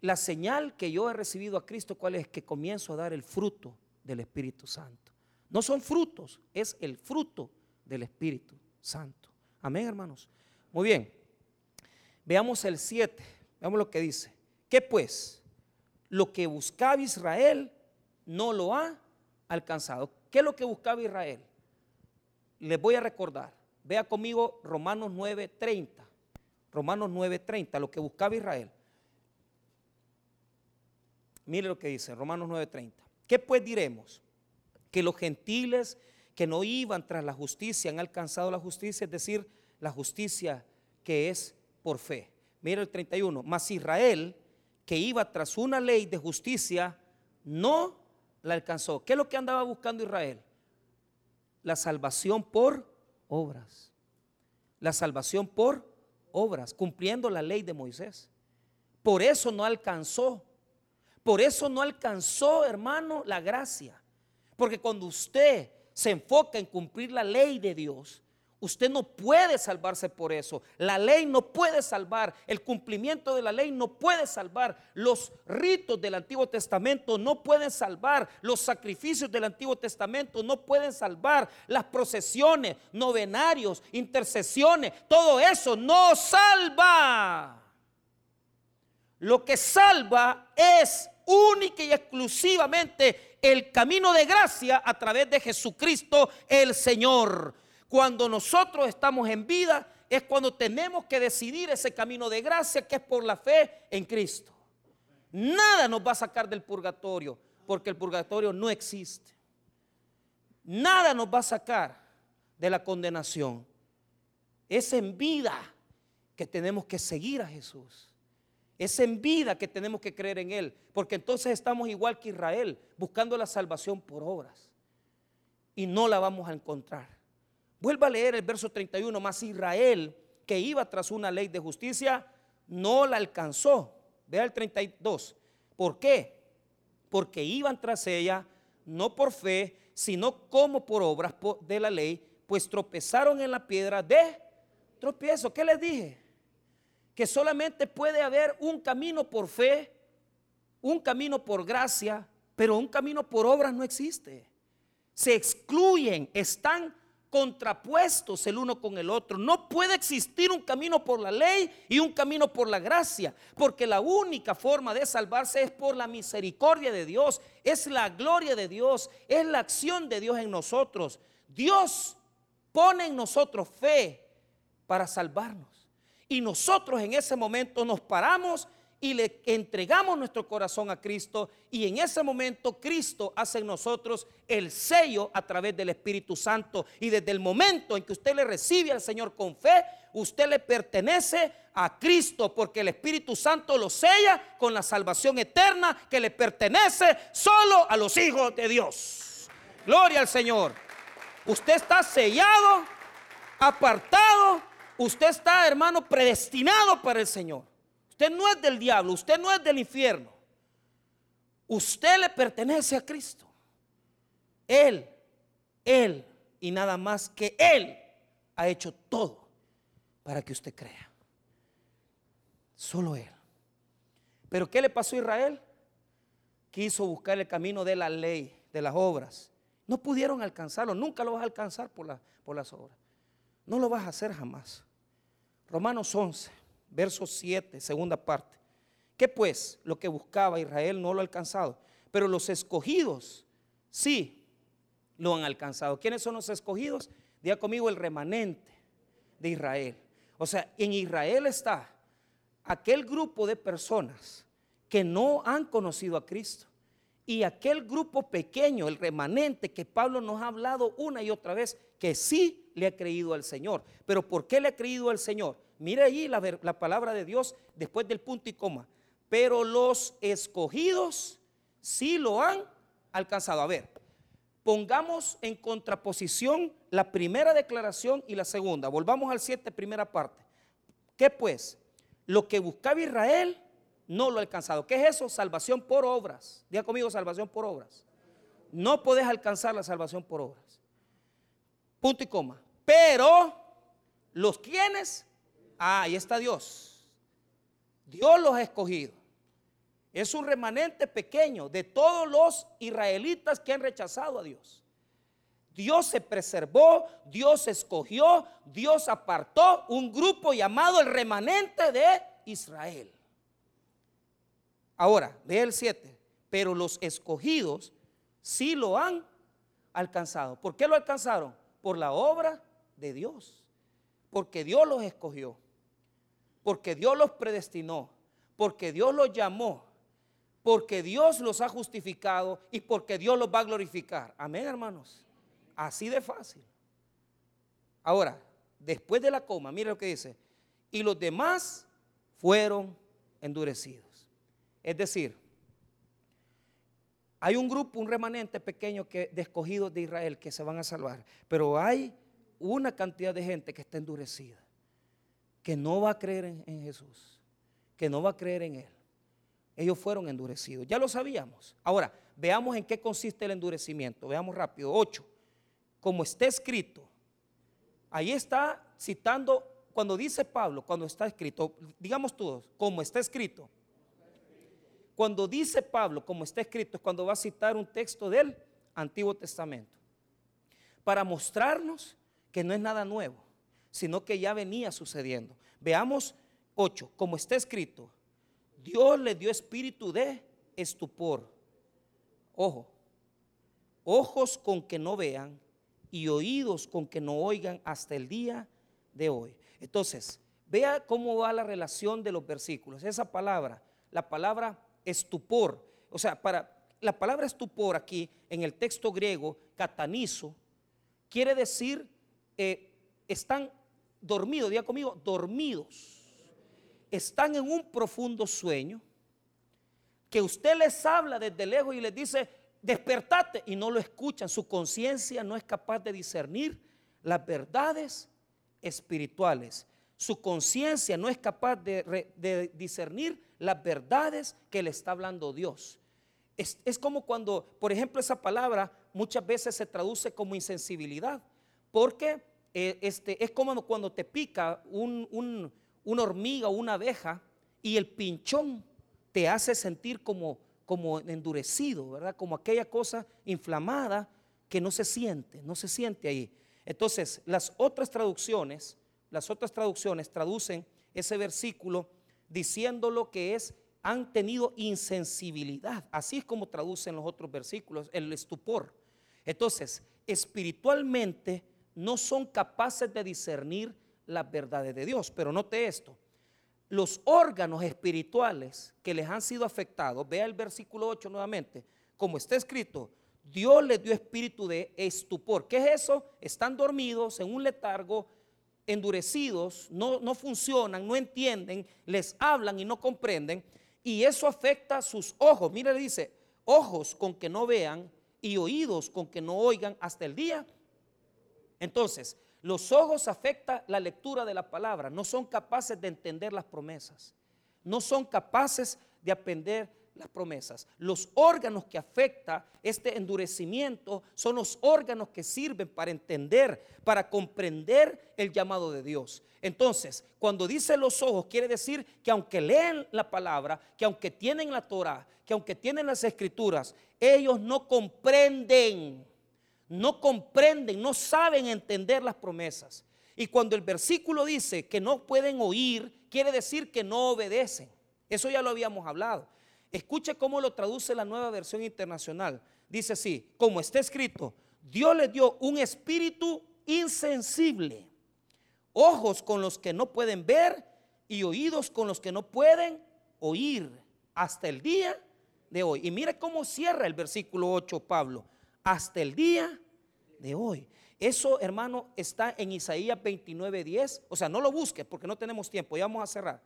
la señal que yo he recibido a Cristo, ¿cuál es? Que comienzo a dar el fruto del Espíritu Santo. No son frutos, es el fruto del Espíritu Santo. Amén, hermanos. Muy bien. Veamos el 7. Veamos lo que dice. ¿Qué pues? Lo que buscaba Israel no lo ha alcanzado. ¿Qué es lo que buscaba Israel? Les voy a recordar. Vea conmigo Romanos 9:30. Romanos 9:30, lo que buscaba Israel. Mire lo que dice Romanos 9:30. ¿Qué pues diremos? Que los gentiles que no iban tras la justicia han alcanzado la justicia, es decir, la justicia que es por fe. Mira el 31. Mas Israel, que iba tras una ley de justicia, no la alcanzó. ¿Qué es lo que andaba buscando Israel? La salvación por obras. La salvación por obras, cumpliendo la ley de Moisés. Por eso no alcanzó. Por eso no alcanzó, hermano, la gracia. Porque cuando usted se enfoca en cumplir la ley de Dios, Usted no puede salvarse por eso. La ley no puede salvar. El cumplimiento de la ley no puede salvar. Los ritos del Antiguo Testamento no pueden salvar. Los sacrificios del Antiguo Testamento no pueden salvar. Las procesiones, novenarios, intercesiones, todo eso no salva. Lo que salva es única y exclusivamente el camino de gracia a través de Jesucristo el Señor. Cuando nosotros estamos en vida es cuando tenemos que decidir ese camino de gracia que es por la fe en Cristo. Nada nos va a sacar del purgatorio porque el purgatorio no existe. Nada nos va a sacar de la condenación. Es en vida que tenemos que seguir a Jesús. Es en vida que tenemos que creer en Él. Porque entonces estamos igual que Israel, buscando la salvación por obras. Y no la vamos a encontrar. Vuelva a leer el verso 31, más Israel, que iba tras una ley de justicia, no la alcanzó. Vea el 32. ¿Por qué? Porque iban tras ella, no por fe, sino como por obras de la ley, pues tropezaron en la piedra de tropiezo. ¿Qué les dije? Que solamente puede haber un camino por fe, un camino por gracia, pero un camino por obras no existe. Se excluyen, están contrapuestos el uno con el otro. No puede existir un camino por la ley y un camino por la gracia, porque la única forma de salvarse es por la misericordia de Dios, es la gloria de Dios, es la acción de Dios en nosotros. Dios pone en nosotros fe para salvarnos. Y nosotros en ese momento nos paramos y le entregamos nuestro corazón a Cristo y en ese momento Cristo hace en nosotros el sello a través del Espíritu Santo y desde el momento en que usted le recibe al Señor con fe, usted le pertenece a Cristo porque el Espíritu Santo lo sella con la salvación eterna que le pertenece solo a los hijos de Dios. Gloria al Señor. Usted está sellado, apartado, usted está, hermano, predestinado para el Señor. Usted no es del diablo, usted no es del infierno. Usted le pertenece a Cristo. Él, Él y nada más que Él ha hecho todo para que usted crea. Solo Él. Pero ¿qué le pasó a Israel? Quiso buscar el camino de la ley, de las obras. No pudieron alcanzarlo. Nunca lo vas a alcanzar por, por las obras. No lo vas a hacer jamás. Romanos 11 verso 7, segunda parte. ¿Qué pues? Lo que buscaba Israel no lo ha alcanzado, pero los escogidos sí lo han alcanzado. ¿Quiénes son los escogidos? Diga conmigo el remanente de Israel. O sea, en Israel está aquel grupo de personas que no han conocido a Cristo. Y aquel grupo pequeño, el remanente que Pablo nos ha hablado una y otra vez, que sí le ha creído al Señor. Pero ¿por qué le ha creído al Señor? Mire allí la, la palabra de Dios después del punto y coma. Pero los escogidos sí lo han alcanzado. A ver, pongamos en contraposición la primera declaración y la segunda. Volvamos al 7, primera parte. ¿Qué pues? Lo que buscaba Israel no lo ha alcanzado. ¿Qué es eso? Salvación por obras. Diga conmigo, salvación por obras. No puedes alcanzar la salvación por obras. Punto y coma. Pero los quienes Ah, ahí está Dios. Dios los ha escogido. Es un remanente pequeño de todos los israelitas que han rechazado a Dios. Dios se preservó, Dios escogió, Dios apartó un grupo llamado el remanente de Israel. Ahora, ve el 7. Pero los escogidos sí lo han alcanzado. ¿Por qué lo alcanzaron? Por la obra de Dios. Porque Dios los escogió porque Dios los predestinó, porque Dios los llamó, porque Dios los ha justificado y porque Dios los va a glorificar. Amén, hermanos. Así de fácil. Ahora, después de la coma, mire lo que dice. Y los demás fueron endurecidos. Es decir, hay un grupo, un remanente pequeño que, de escogidos de Israel que se van a salvar, pero hay una cantidad de gente que está endurecida que no va a creer en, Jesús, que no va a creer en Él. Ellos fueron endurecidos. Ya lo sabíamos. Ahora, veamos en qué consiste el endurecimiento. Veamos rápido. 8. Como está escrito. Ahí está citando, cuando dice Pablo, cuando está escrito, digamos todos, como está escrito. Cuando dice Pablo, como está escrito, es cuando va a citar un texto del Antiguo Testamento. Para mostrarnos que no es nada nuevo sino que ya venía sucediendo. Veamos 8, como está escrito, Dios le dio espíritu de estupor. Ojo, ojos con que no vean y oídos con que no oigan hasta el día de hoy. Entonces, vea cómo va la relación de los versículos. Esa palabra, la palabra estupor, o sea, para la palabra estupor aquí en el texto griego, catanizo, quiere decir eh, están dormidos, diga conmigo, dormidos. Están en un profundo sueño que usted les habla desde lejos y les dice, despertate y no lo escuchan. Su conciencia no es capaz de discernir las verdades espirituales. Su conciencia no es capaz de, discernir las verdades que le está hablando Dios. Es, como cuando, por ejemplo, esa palabra muchas veces se traduce como insensibilidad, porque eh, este, es como cuando te pica un, una hormiga o una abeja y el pinchón te hace sentir como, como endurecido, ¿verdad? Como aquella cosa inflamada que no se siente, no se siente ahí. Entonces, las otras traducciones, las otras traducciones traducen ese versículo diciendo lo que es han tenido insensibilidad. Así es como traducen los otros versículos, el estupor. Entonces, espiritualmente no son capaces de discernir las verdades de Dios. Pero note esto, los órganos espirituales que les han sido afectados, vea el versículo 8 nuevamente, como está escrito, Dios les dio espíritu de estupor. ¿Qué es eso? Están dormidos en un letargo, endurecidos, no, no funcionan, no entienden, les hablan y no comprenden. Y eso afecta sus ojos. Mire, le dice, ojos con que no vean y oídos con que no oigan hasta el día. Entonces, los ojos afectan la lectura de la palabra, no son capaces de entender las promesas, no son capaces de aprender las promesas. Los órganos que afecta este endurecimiento son los órganos que sirven para entender, para comprender el llamado de Dios. Entonces, cuando dice los ojos, quiere decir que aunque leen la palabra, que aunque tienen la Torah, que aunque tienen las escrituras, ellos no comprenden no comprenden, no saben entender las promesas. Y cuando el versículo dice que no pueden oír, quiere decir que no obedecen. Eso ya lo habíamos hablado. Escuche cómo lo traduce la nueva versión internacional. Dice así, como está escrito, Dios le dio un espíritu insensible, ojos con los que no pueden ver y oídos con los que no pueden oír hasta el día de hoy. Y mire cómo cierra el versículo 8 Pablo hasta el día de hoy. Eso, hermano, está en Isaías 29:10. O sea, no lo busque porque no tenemos tiempo, ya vamos a cerrar.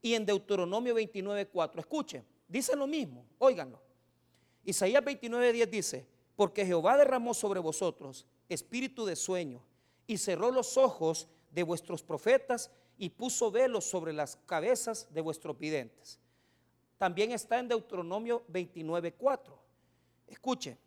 Y en Deuteronomio 29:4. Escuche, dice lo mismo, óiganlo. Isaías 29:10 dice: Porque Jehová derramó sobre vosotros espíritu de sueño y cerró los ojos de vuestros profetas y puso velos sobre las cabezas de vuestros videntes. También está en Deuteronomio 29:4. Escuche,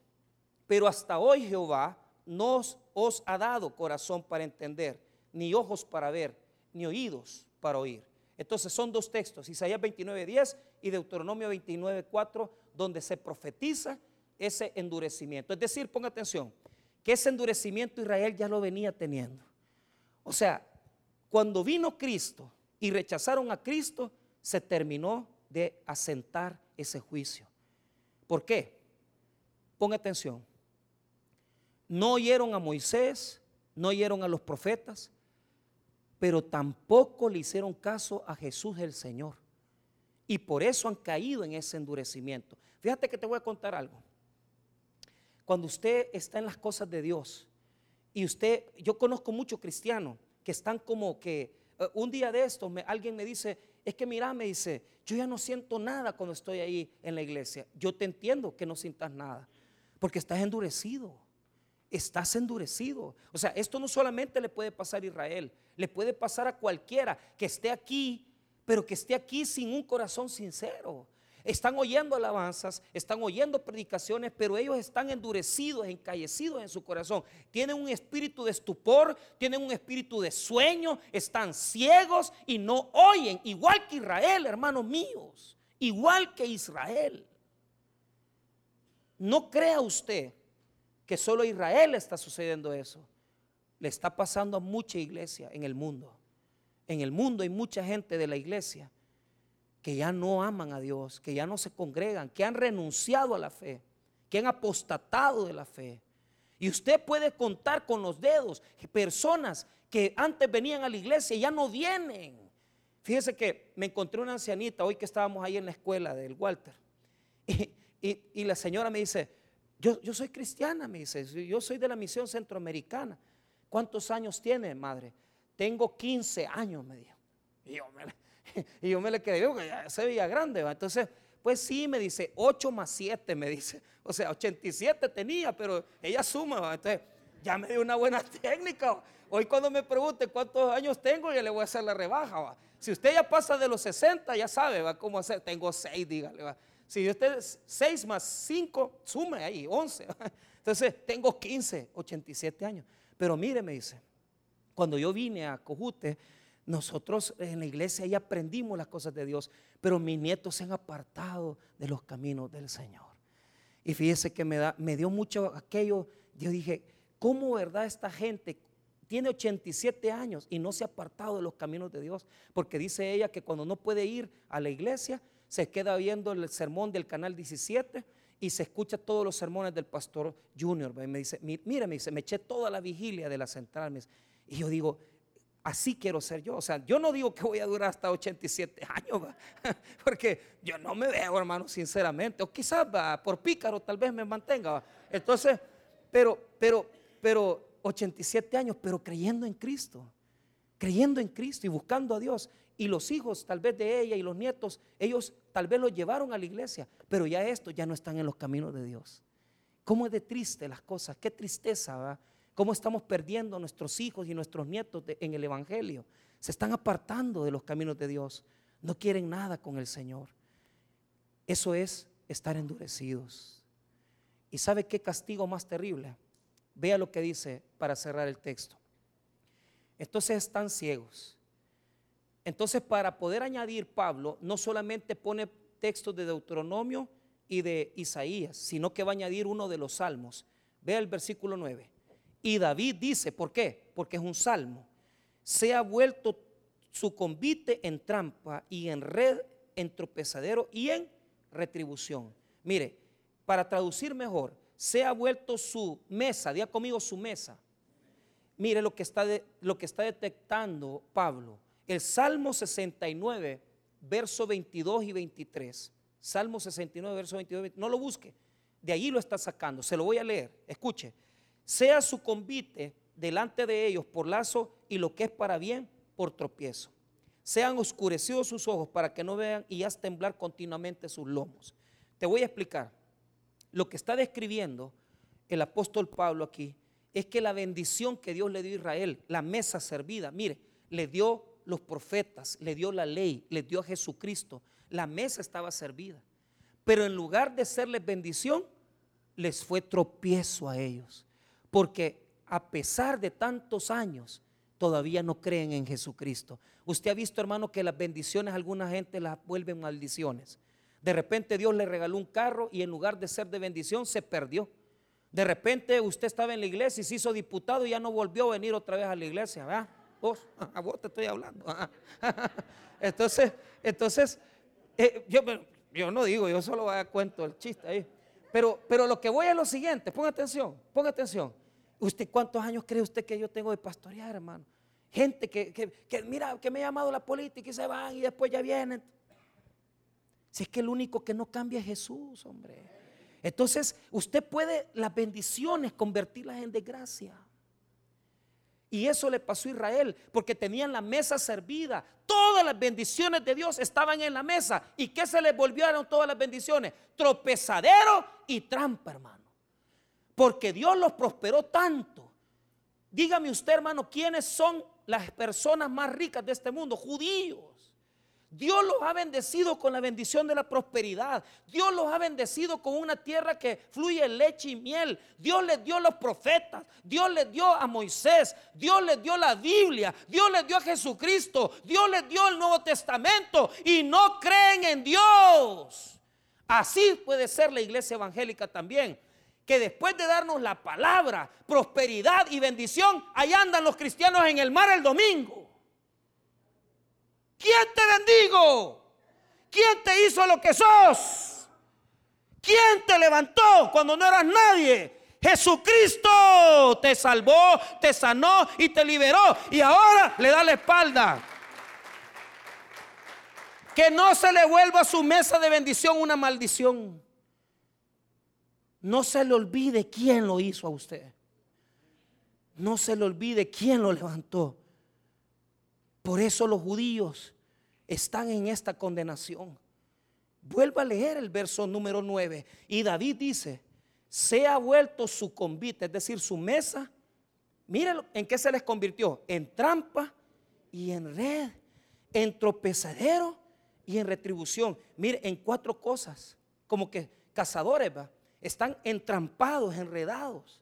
pero hasta hoy Jehová no os ha dado corazón para entender, ni ojos para ver, ni oídos para oír. Entonces son dos textos, Isaías 29.10 y Deuteronomio 29.4, donde se profetiza ese endurecimiento. Es decir, ponga atención, que ese endurecimiento Israel ya lo venía teniendo. O sea, cuando vino Cristo y rechazaron a Cristo, se terminó de asentar ese juicio. ¿Por qué? Ponga atención no oyeron a Moisés, no oyeron a los profetas, pero tampoco le hicieron caso a Jesús el Señor. Y por eso han caído en ese endurecimiento. Fíjate que te voy a contar algo. Cuando usted está en las cosas de Dios y usted, yo conozco muchos cristianos que están como que, eh, un día de estos alguien me dice, es que mira, me dice, yo ya no siento nada cuando estoy ahí en la iglesia. Yo te entiendo que no sientas nada, porque estás endurecido estás endurecido. O sea, esto no solamente le puede pasar a Israel, le puede pasar a cualquiera que esté aquí, pero que esté aquí sin un corazón sincero. Están oyendo alabanzas, están oyendo predicaciones, pero ellos están endurecidos, encallecidos en su corazón. Tienen un espíritu de estupor, tienen un espíritu de sueño, están ciegos y no oyen, igual que Israel, hermanos míos, igual que Israel. No crea usted que solo a Israel está sucediendo eso. Le está pasando a mucha iglesia en el mundo. En el mundo hay mucha gente de la iglesia que ya no aman a Dios, que ya no se congregan, que han renunciado a la fe, que han apostatado de la fe. Y usted puede contar con los dedos personas que antes venían a la iglesia y ya no vienen. Fíjese que me encontré una ancianita hoy que estábamos ahí en la escuela del Walter. Y, la señora me dice, yo, soy cristiana, me dice, yo soy de la misión centroamericana. ¿Cuántos años tiene, madre? Tengo 15 años, me dijo. Y yo me, y yo me le quedé, que ya se veía grande. Entonces, pues sí, me dice, 8 más 7, me dice. O sea, 87 tenía, pero ella suma. Entonces, ya me dio una buena técnica. Hoy cuando me pregunte cuántos años tengo, ya le voy a hacer la rebaja. Si usted ya pasa de los 60, ya sabe ¿va? cómo hacer. Tengo 6, dígale. ¿va? Si usted es 6 más 5, sume ahí, 11. Entonces tengo 15, 87 años. Pero mire, me dice, cuando yo vine a Cojute, nosotros en la iglesia ya aprendimos las cosas de Dios, pero mis nietos se han apartado de los caminos del Señor. Y fíjese que me, da, me dio mucho aquello, yo dije, ¿cómo verdad esta gente tiene 87 años y no se ha apartado de los caminos de Dios? Porque dice ella que cuando no puede ir a la iglesia, se queda viendo el sermón del canal 17 y se escucha todos los sermones del pastor Junior. Me dice, mire, me dice, me eché toda la vigilia de la central. Y yo digo, así quiero ser yo. O sea, yo no digo que voy a durar hasta 87 años, porque yo no me veo, hermano, sinceramente. O quizás por pícaro tal vez me mantenga. Entonces, pero, pero, pero 87 años, pero creyendo en Cristo, creyendo en Cristo y buscando a Dios. Y los hijos, tal vez de ella y los nietos, ellos tal vez los llevaron a la iglesia, pero ya estos ya no están en los caminos de Dios. ¿Cómo es de triste las cosas? Qué tristeza, ¿va? Cómo estamos perdiendo a nuestros hijos y nuestros nietos en el Evangelio. Se están apartando de los caminos de Dios. No quieren nada con el Señor. Eso es estar endurecidos. ¿Y sabe qué castigo más terrible? Vea lo que dice para cerrar el texto. Entonces están ciegos. Entonces para poder añadir Pablo, no solamente pone textos de Deuteronomio y de Isaías, sino que va a añadir uno de los salmos. Vea el versículo 9. Y David dice, ¿por qué? Porque es un salmo. Se ha vuelto su convite en trampa y en red, en tropezadero y en retribución. Mire, para traducir mejor, se ha vuelto su mesa, diga conmigo su mesa. Mire lo que está, lo que está detectando Pablo. El Salmo 69, verso 22 y 23. Salmo 69, verso 22 y 23. No lo busque. De allí lo está sacando. Se lo voy a leer. Escuche sea su convite delante de ellos por lazo y lo que es para bien por tropiezo. Sean oscurecidos sus ojos para que no vean y haz temblar continuamente sus lomos. Te voy a explicar. Lo que está describiendo el apóstol Pablo aquí es que la bendición que Dios le dio a Israel, la mesa servida, mire, le dio los profetas, le dio la ley, le dio a Jesucristo. La mesa estaba servida. Pero en lugar de serles bendición, les fue tropiezo a ellos. Porque a pesar de tantos años, todavía no creen en Jesucristo. Usted ha visto, hermano, que las bendiciones alguna gente las vuelven maldiciones. De repente Dios le regaló un carro y en lugar de ser de bendición se perdió. De repente usted estaba en la iglesia y se hizo diputado y ya no volvió a venir otra vez a la iglesia. ¿verdad? Vos, a vos te estoy hablando. Entonces, entonces eh, yo, no digo, yo solo cuento el chiste ahí. Pero, pero lo que voy es lo siguiente, ponga atención, ponga atención. ¿Usted cuántos años cree usted que yo tengo de pastorear, hermano? Gente que, que, mira, que me ha llamado la política y se van y después ya vienen. Si es que el único que no cambia es Jesús, hombre. Entonces, usted puede las bendiciones convertirlas en desgracia. Y eso le pasó a Israel, porque tenían la mesa servida. Todas las bendiciones de Dios estaban en la mesa. ¿Y qué se les volvieron todas las bendiciones? Tropezadero y trampa, hermano. Porque Dios los prosperó tanto. Dígame usted, hermano, ¿quiénes son las personas más ricas de este mundo? Judíos. Dios los ha bendecido con la bendición de la prosperidad. Dios los ha bendecido con una tierra que fluye leche y miel. Dios les dio los profetas. Dios les dio a Moisés. Dios les dio la Biblia. Dios les dio a Jesucristo. Dios les dio el Nuevo Testamento. Y no creen en Dios. Así puede ser la iglesia evangélica también. Que después de darnos la palabra, prosperidad y bendición, ahí andan los cristianos en el mar el domingo. ¿Quién te bendigo? ¿Quién te hizo lo que sos? ¿Quién te levantó cuando no eras nadie? Jesucristo te salvó, te sanó y te liberó. Y ahora le da la espalda. Que no se le vuelva a su mesa de bendición una maldición. No se le olvide quién lo hizo a usted. No se le olvide quién lo levantó. Por eso los judíos están en esta condenación. Vuelva a leer el verso número 9. Y David dice, se ha vuelto su convite, es decir, su mesa. Miren en qué se les convirtió. En trampa y en red, en tropezadero y en retribución. Mire, en cuatro cosas. como que cazadores, están entrampados, enredados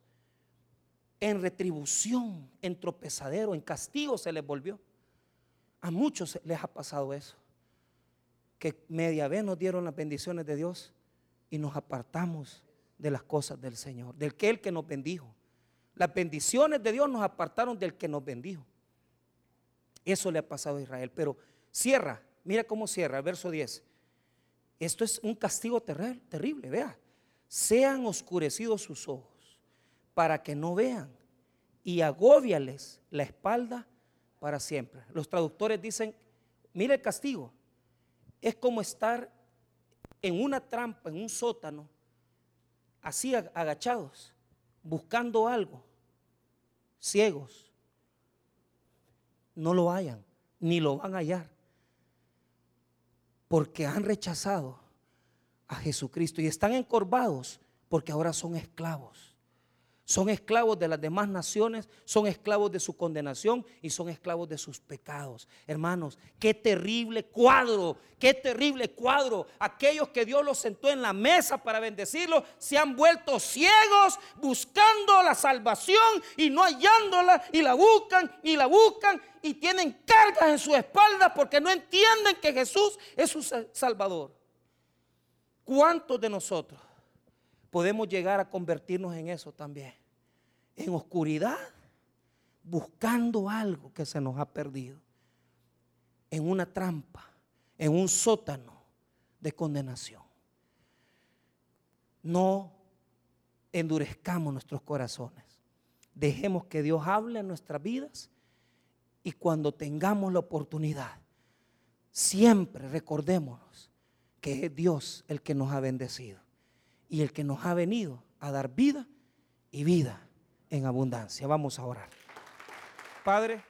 en retribución, en tropezadero, en castigo se les volvió. A muchos les ha pasado eso, que media vez nos dieron las bendiciones de Dios y nos apartamos de las cosas del Señor, del que el que nos bendijo. Las bendiciones de Dios nos apartaron del que nos bendijo. Eso le ha pasado a Israel, pero cierra, mira cómo cierra el verso 10. Esto es un castigo terrible, vea. Sean oscurecidos sus ojos para que no vean y agóbiales la espalda para siempre. Los traductores dicen, mire el castigo, es como estar en una trampa, en un sótano, así agachados, buscando algo, ciegos. No lo hayan, ni lo van a hallar, porque han rechazado a Jesucristo y están encorvados porque ahora son esclavos. Son esclavos de las demás naciones, son esclavos de su condenación y son esclavos de sus pecados. Hermanos, qué terrible cuadro, qué terrible cuadro. Aquellos que Dios los sentó en la mesa para bendecirlos se han vuelto ciegos buscando la salvación y no hallándola y la buscan y la buscan y tienen cargas en su espalda porque no entienden que Jesús es su Salvador. ¿Cuántos de nosotros podemos llegar a convertirnos en eso también? En oscuridad, buscando algo que se nos ha perdido. En una trampa, en un sótano de condenación. No endurezcamos nuestros corazones. Dejemos que Dios hable en nuestras vidas y cuando tengamos la oportunidad, siempre recordémonos que es Dios el que nos ha bendecido y el que nos ha venido a dar vida y vida en abundancia. Vamos a orar. Padre.